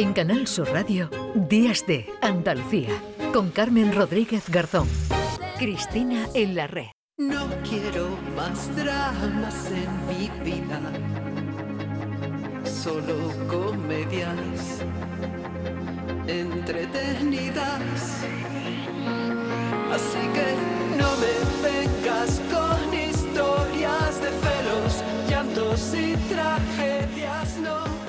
En Canal Sur Radio, Días de Andalucía, con Carmen Rodríguez Garzón. Cristina en la red. No quiero más dramas en mi vida, solo comedias entretenidas.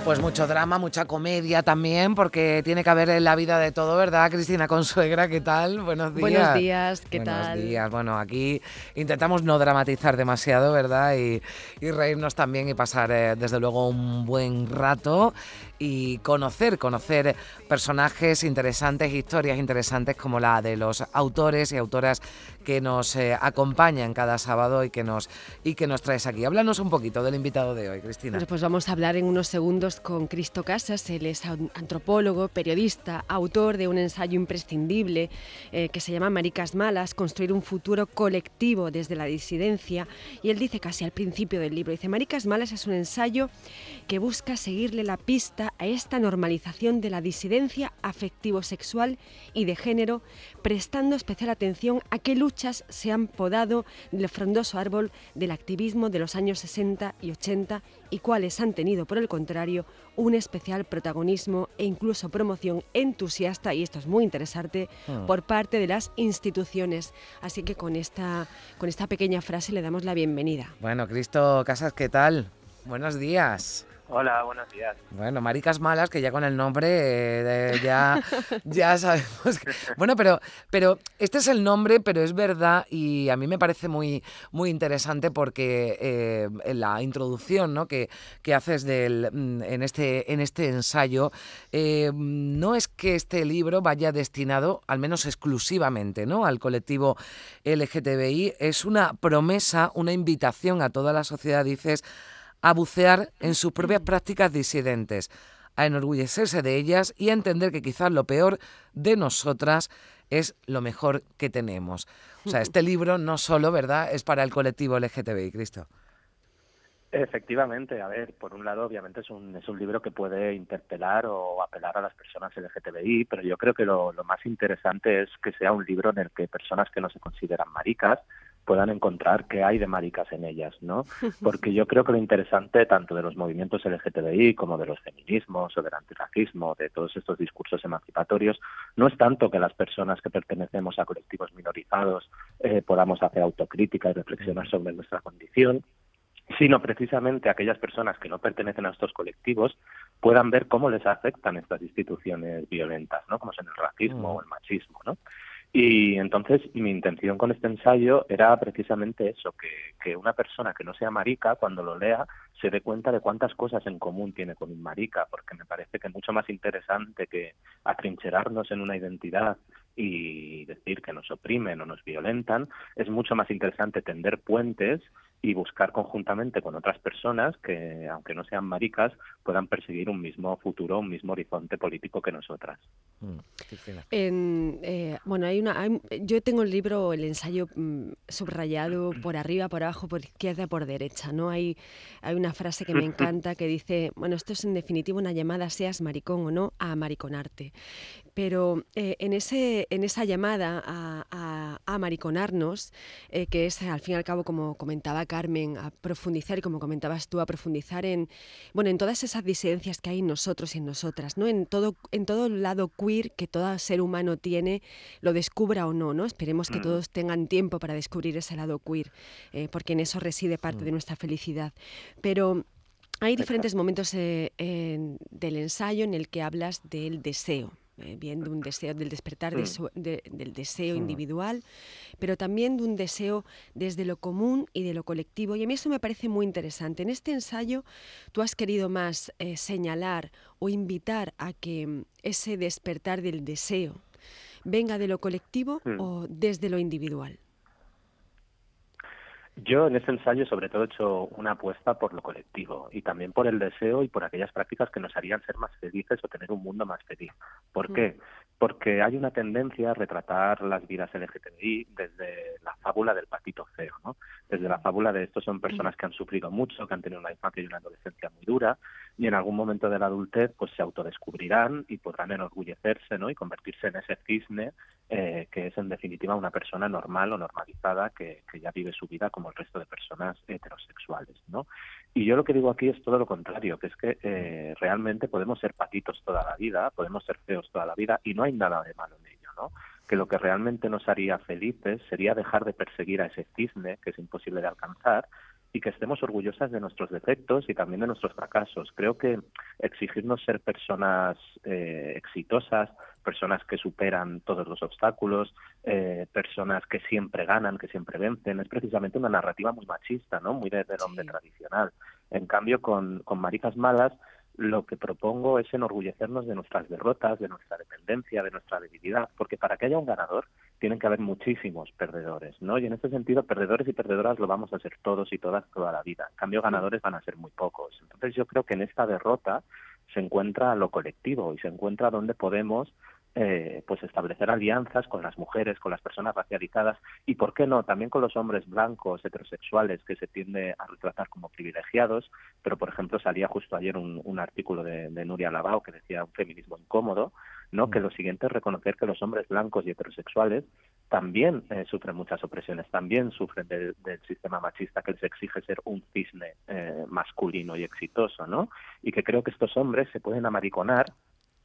Pues mucho drama, mucha comedia también, porque tiene que haber en la vida de todo, ¿verdad, Cristina Consuegra? ¿Qué tal? Buenos días. Buenos días, ¿qué Buenos tal? días. Bueno, aquí intentamos no dramatizar demasiado, ¿verdad? Y, y reírnos también y pasar, eh, desde luego, un buen rato y conocer, conocer personajes interesantes, historias interesantes como la de los autores y autoras que nos eh, acompañan cada sábado y que nos y que nos traes aquí. Háblanos un poquito del invitado de hoy, Cristina. Bueno, pues vamos a hablar en unos segundos con Cristo Casas. Él es an- antropólogo, periodista, autor de un ensayo imprescindible eh, que se llama Maricas Malas, construir un futuro colectivo desde la disidencia. Y él dice casi al principio del libro, dice, Maricas Malas es un ensayo que busca seguirle la pista a esta normalización de la disidencia afectivo-sexual y de género, prestando especial atención a qué luchas se han podado del frondoso árbol del activismo de los años 60 y 80 y cuáles han tenido, por el contrario, un especial protagonismo e incluso promoción entusiasta, y esto es muy interesante, Ah. por parte de las instituciones. Así que con esta, con esta pequeña frase le damos la bienvenida. Bueno, Cristo Casas, ¿qué tal? Buenos días. Hola, buenos días. Bueno, maricas malas, que ya con el nombre eh, de- ya, ya sabemos que... Bueno, pero, pero este es el nombre, pero es verdad y a mí me parece muy, muy interesante porque eh, en la introducción ¿no? que, que haces del, mm, en, este, en este ensayo, eh, no es que este libro vaya destinado, al menos exclusivamente, ¿no? al colectivo LGTBI, es una promesa, una invitación a toda la sociedad, dices, a bucear en sus propias prácticas disidentes, a enorgullecerse de ellas y a entender que quizás lo peor de nosotras es lo mejor que tenemos. O sea, este libro no solo, ¿verdad?, es para el colectivo LGTBI, Cristo. Efectivamente, a ver, por un lado, obviamente es un, es un libro que puede interpelar o apelar a las personas LGTBI, pero yo creo que lo, lo más interesante es que sea un libro en el que personas que no se consideran maricas puedan encontrar qué hay de maricas en ellas, ¿no? Porque yo creo que lo interesante tanto de los movimientos LGTBI como de los feminismos o del antirracismo, de todos estos discursos emancipatorios, no es tanto que las personas que pertenecemos a colectivos minorizados eh, podamos hacer autocrítica y reflexionar sobre nuestra condición, sino precisamente aquellas personas que no pertenecen a estos colectivos puedan ver cómo les afectan estas instituciones violentas, ¿no? Como son el racismo Mm. o el machismo, ¿no? Y entonces mi intención con este ensayo era precisamente eso, que, que una persona que no sea marica, cuando lo lea, se dé cuenta de cuántas cosas en común tiene con un marica, porque me parece que es mucho más interesante que atrincherarnos en una identidad y decir que nos oprimen o nos violentan, es mucho más interesante tender puentes y buscar conjuntamente con otras personas que, aunque no sean maricas, puedan perseguir un mismo futuro, un mismo horizonte político que nosotras. Mm. En, eh, bueno, hay una, hay- yo tengo el libro, el ensayo mm, subrayado por arriba, por abajo, por izquierda, por derecha. ¿no? Hay, hay una frase que me encanta que dice, bueno, esto es en definitiva una llamada, seas maricón o no, a mariconarte. Pero eh, en, ese, en esa llamada a, a- a mariconarnos, eh, que es al fin y al cabo, como comentaba Carmen, a profundizar y como comentabas tú, a profundizar en, bueno, en todas esas disidencias que hay en nosotros y en nosotras, ¿no? En todo, en todo lado queer que todo ser humano tiene, lo descubra o no, ¿no? Esperemos que Mm. todos tengan tiempo para descubrir ese lado queer, eh, porque en eso reside parte Mm. de nuestra felicidad. Pero hay diferentes momentos eh, en- del ensayo en el que hablas del deseo. Eh, bien de un deseo del despertar de Mm. su- de- del deseo Mm. individual, pero también de un deseo desde lo común y de lo colectivo. Y a mí eso me parece muy interesante. En este ensayo tú has querido más eh, señalar o invitar a que mm, ese despertar del deseo venga de lo colectivo o desde lo individual. Yo en este ensayo sobre todo he hecho una apuesta por lo colectivo y también por el deseo y por aquellas prácticas que nos harían ser más felices o tener un mundo más feliz. ¿Por qué? Porque hay una tendencia a retratar las vidas LGTBI desde la fábula del patito feo, ¿no? Desde la fábula de estos son personas que han sufrido mucho, que han tenido una infancia y una adolescencia muy dura y en algún momento de la adultez pues se autodescubrirán y podrán enorgullecerse, ¿no? Y convertirse en ese cisne eh, que es en definitiva una persona normal o normalizada que, que ya vive su vida como el resto de personas heterosexuales, ¿no? Y yo lo que digo aquí es todo lo contrario, que es que eh, realmente podemos ser patitos toda la vida, podemos ser feos toda la vida y no hay nada de malo en ello, ¿no? Que lo que realmente nos haría felices sería dejar de perseguir a ese cisne que es imposible de alcanzar y que estemos orgullosas de nuestros defectos y también de nuestros fracasos. Creo que exigirnos ser personas eh, exitosas, personas que superan todos los obstáculos, eh, personas que siempre ganan, que siempre vencen, es precisamente una narrativa muy machista, ¿no? Muy de, del hombre tradicional. En cambio, con, con Maricas Malas, lo que propongo es enorgullecernos de nuestras derrotas, de nuestra dependencia, de nuestra debilidad, porque para que haya un ganador tienen que haber muchísimos perdedores, ¿no? Y en este sentido, perdedores y perdedoras lo vamos a ser todos y todas toda la vida. En cambio, ganadores van a ser muy pocos. Entonces, yo creo que en esta derrota se encuentra lo colectivo y se encuentra donde podemos eh, pues establecer alianzas con las mujeres, con las personas racializadas y, ¿por qué no?, también con los hombres blancos, heterosexuales, que se tiende a retratar como privilegiados, pero, por ejemplo, salía justo ayer un, un artículo de, de, Nuria Labao que decía un feminismo incómodo, ¿no?, que lo siguiente es reconocer que los hombres blancos y heterosexuales también eh, sufren muchas opresiones, también sufren del, sistema machista que les exige ser un cisne eh, masculino y exitoso, ¿no? Y que creo que estos hombres se pueden amariconar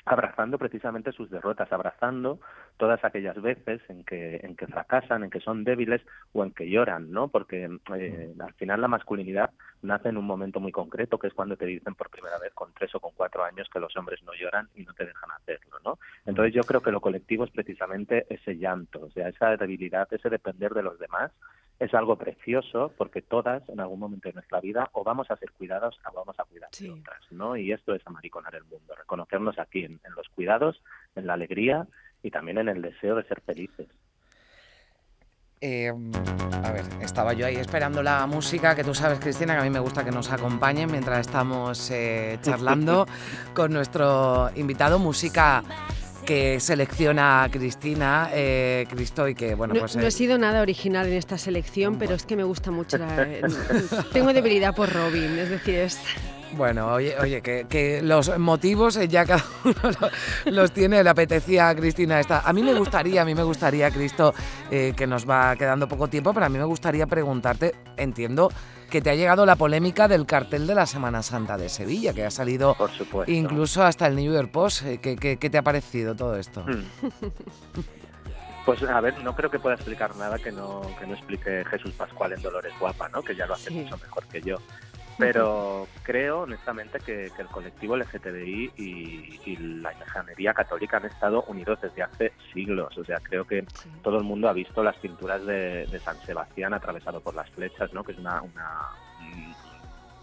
abrazando precisamente sus derrotas, abrazando todas aquellas veces en que, en que fracasan, en que son débiles o en que lloran, ¿no? Porque eh, al final la masculinidad nace en un momento muy concreto, que es cuando te dicen por primera vez con tres o con cuatro años que los hombres no lloran y no te dejan hacerlo, ¿no? Entonces yo creo que lo colectivo es precisamente ese llanto, o sea, esa debilidad, ese depender de los demás, es algo precioso porque todas en algún momento de nuestra vida o vamos a ser cuidadas o vamos a cuidar sí. de otras, ¿no? Y esto es amariconar el mundo, reconocernos aquí en, en, los cuidados, en la alegría y también en el deseo de ser felices. Eh, a ver, estaba yo ahí esperando la música, que tú sabes, Cristina, que a mí me gusta que nos acompañen mientras estamos eh, charlando con nuestro invitado, música que selecciona Cristina, eh, Cristo, y que, bueno, no, pues... No he sido nada original en esta selección, pero es que me gusta mucho la... Tengo debilidad por Robin, es decir, es... Bueno, oye, oye que, que, los motivos ya cada uno los, los, tiene, le apetecía a Cristina esta. A mí me gustaría, a mí me gustaría, Cristo, eh, que nos va quedando poco tiempo, pero a mí me gustaría preguntarte, entiendo que te ha llegado la polémica del cartel de la Semana Santa de Sevilla, que ha salido incluso hasta el New York Post. ¿Qué, qué, qué te ha parecido todo esto? Hmm. Pues a ver, no creo que pueda explicar nada que no, que no explique Jesús Pascual en Dolores Guapa, ¿no? Que ya lo hace sí. mucho mejor que yo. Pero creo honestamente que, que el colectivo LGTBI y, y, la imaginería católica han estado unidos desde hace siglos. O sea, creo que sí. todo el mundo ha visto las pinturas de, de, San Sebastián atravesado por las flechas, ¿no? Que es una, una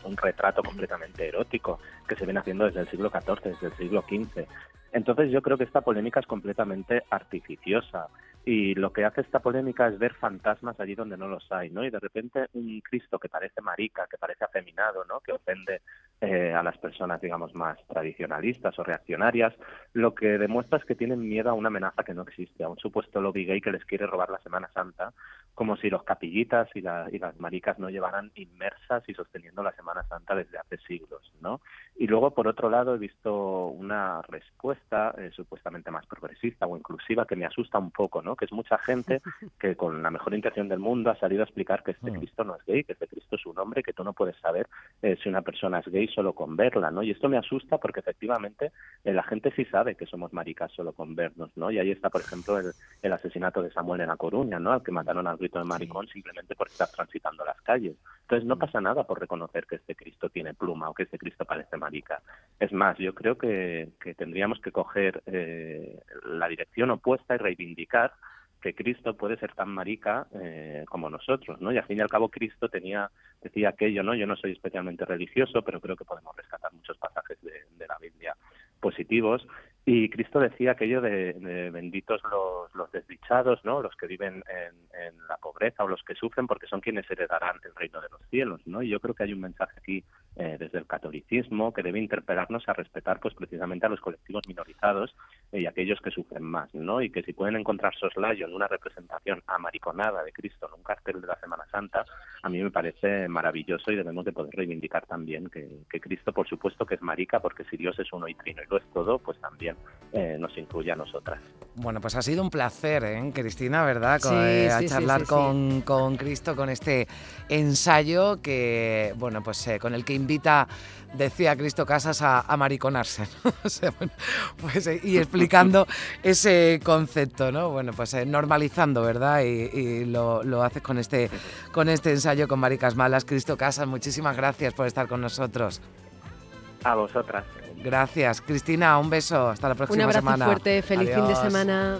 un retrato completamente erótico que se viene haciendo desde el siglo XIV, desde el siglo XV. Entonces yo creo que esta polémica es completamente artificiosa y lo que hace esta polémica es ver fantasmas allí donde no los hay, ¿no? Y de repente un Cristo que parece marica, que parece afeminado, ¿no? Que ofende eh, a las personas, digamos, más tradicionalistas o reaccionarias, lo que demuestra es que tienen miedo a una amenaza que no existe, a un supuesto lobby gay que les quiere robar la Semana Santa, como si los capillitas y, la, y las maricas no llevaran inmersas y sosteniendo la Semana Santa desde hace siglos, ¿no? Y luego, por otro lado, he visto una respuesta eh, supuestamente más progresista o inclusiva que me asusta un poco, ¿no? Que es mucha gente que con la mejor intención del mundo ha salido a explicar que este Cristo no es gay, que este Cristo es un hombre, que tú no puedes saber eh, si una persona es gay solo con verla, ¿no? Y esto me asusta porque efectivamente eh, la gente sí sabe que somos maricas solo con vernos, ¿no? Y ahí está, por ejemplo, el, el asesinato de Samuel en La Coruña, ¿no? Al que mataron al grito de maricón sí. simplemente por estar transitando las calles. Entonces no pasa nada por reconocer que este Cristo tiene pluma o que este Cristo parece marica. Es más, yo creo que, que tendríamos que coger eh, la dirección opuesta y reivindicar que Cristo puede ser tan marica eh, como nosotros, ¿no? Y al fin y al cabo Cristo tenía decía aquello, ¿no? Yo no soy especialmente religioso, pero creo que podemos rescatar muchos pasajes de, la Biblia positivos Y Cristo decía aquello de, benditos los, los, desdichados, ¿no? Los que viven en, la pobreza o los que sufren, porque son quienes heredarán el reino de los cielos, ¿no? Y yo creo que hay un mensaje aquí eh, desde el catolicismo que debe interpelarnos a respetar, pues precisamente a los colectivos minorizados y aquellos que sufren más, ¿no? Y que si pueden encontrar soslayo en una representación amariconada de Cristo en un cartel de la Semana Santa, a mí me parece maravilloso y debemos de poder reivindicar también que, que Cristo, por supuesto, que es marica, porque si Dios es uno y trino y lo es todo, pues también eh, nos incluye a nosotras. Bueno, pues ha sido un placer, ¿eh, Cristina, ¿verdad? Eh, a charlar con, con, Cristo, con este ensayo que, bueno, pues eh, con el que invita, decía Cristo Casas, a, mariconarse, pues, y explicando ese concepto, ¿no? Bueno, pues normalizando, ¿verdad? Y, lo, lo, haces con este, con este ensayo con Maricas Malas. Cristo Casas, muchísimas gracias por estar con nosotros. A vosotras. Gracias. Cristina, un beso. Hasta la próxima semana. Un abrazo fuerte. Feliz fin de semana.